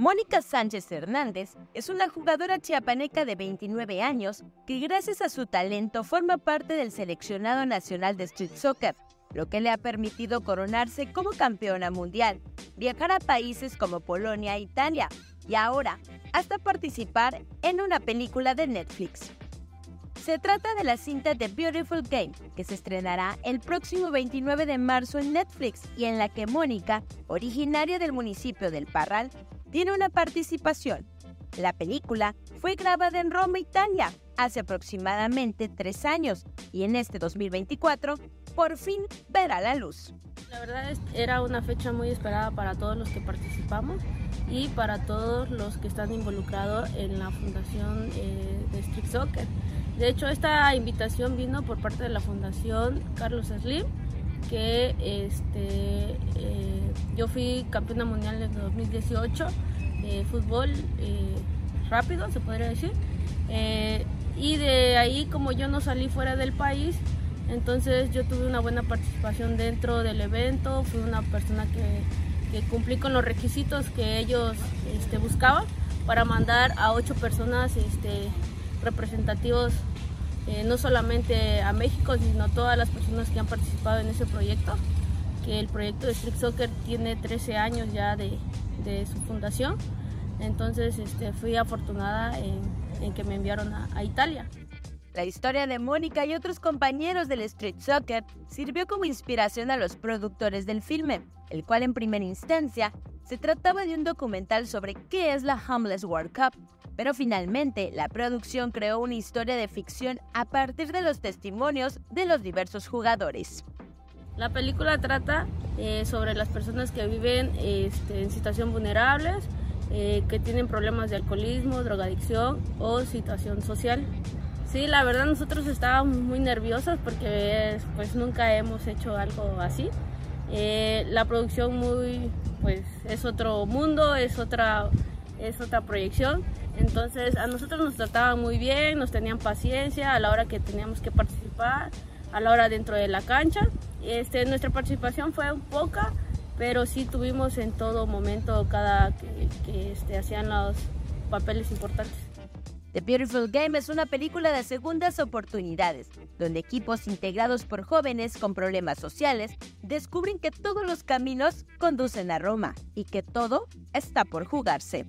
Mónica Sánchez Hernández es una jugadora chiapaneca de 29 años que gracias a su talento forma parte del seleccionado nacional de street soccer, lo que le ha permitido coronarse como campeona mundial, viajar a países como Polonia e Italia y ahora hasta participar en una película de Netflix. Se trata de la cinta The Beautiful Game, que se estrenará el próximo 29 de marzo en Netflix y en la que Mónica, originaria del municipio del Parral, tiene una participación. La película fue grabada en Roma, Italia, hace aproximadamente tres años y en este 2024 por fin verá la luz. La verdad era una fecha muy esperada para todos los que participamos y para todos los que están involucrados en la fundación eh, de Street Soccer. De hecho, esta invitación vino por parte de la fundación Carlos Slim, que este, eh, yo fui campeona mundial en 2018 de fútbol eh, rápido, se podría decir. Eh, y de ahí, como yo no salí fuera del país, entonces yo tuve una buena participación dentro del evento, fui una persona que, cumplí con los requisitos que ellos este, buscaban para mandar a ocho personas este, representativos eh, no solamente a México, sino todas las personas que han participado en ese proyecto, el proyecto de Street Soccer tiene 13 años ya de, su fundación, entonces este, fui afortunada en, que me enviaron a, a Italia. La historia de Mónica y otros compañeros del Street Soccer sirvió como inspiración a los productores del filme, el cual en primera instancia se trataba de un documental sobre qué es la Homeless World Cup, pero finalmente la producción creó una historia de ficción a partir de los testimonios de los diversos jugadores. La película trata eh, sobre las personas que viven este, en situación vulnerables, eh, que tienen problemas de alcoholismo, drogadicción o situación social. Sí, la verdad nosotros estábamos muy nerviosos porque pues nunca hemos hecho algo así. Eh, la producción muy, pues es otro mundo, es otra, es otra proyección entonces a nosotros nos trataban muy bien, nos tenían paciencia a la hora que teníamos que participar, a la hora dentro de la cancha. Este, nuestra participación fue poca, pero sí tuvimos en todo momento cada que, que este, hacían los papeles importantes. The Beautiful Game es una película de segundas oportunidades, donde equipos integrados por jóvenes con problemas sociales descubren que todos los caminos conducen a Roma y que todo está por jugarse.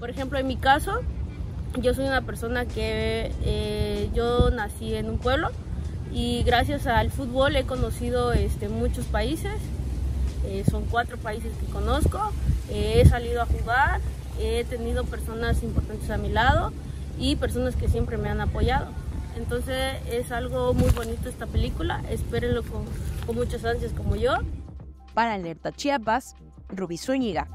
Por ejemplo, en mi caso, yo soy una persona que eh, yo nací en un pueblo y gracias al fútbol he conocido este, muchos países. Eh, son cuatro países que conozco. Eh, he salido a jugar, he tenido personas importantes a mi lado y personas que siempre me han apoyado. Entonces es algo muy bonito esta película. Espérenlo con, con muchas ansias como yo. Para Alerta Chiapas, Rubí Zúñiga.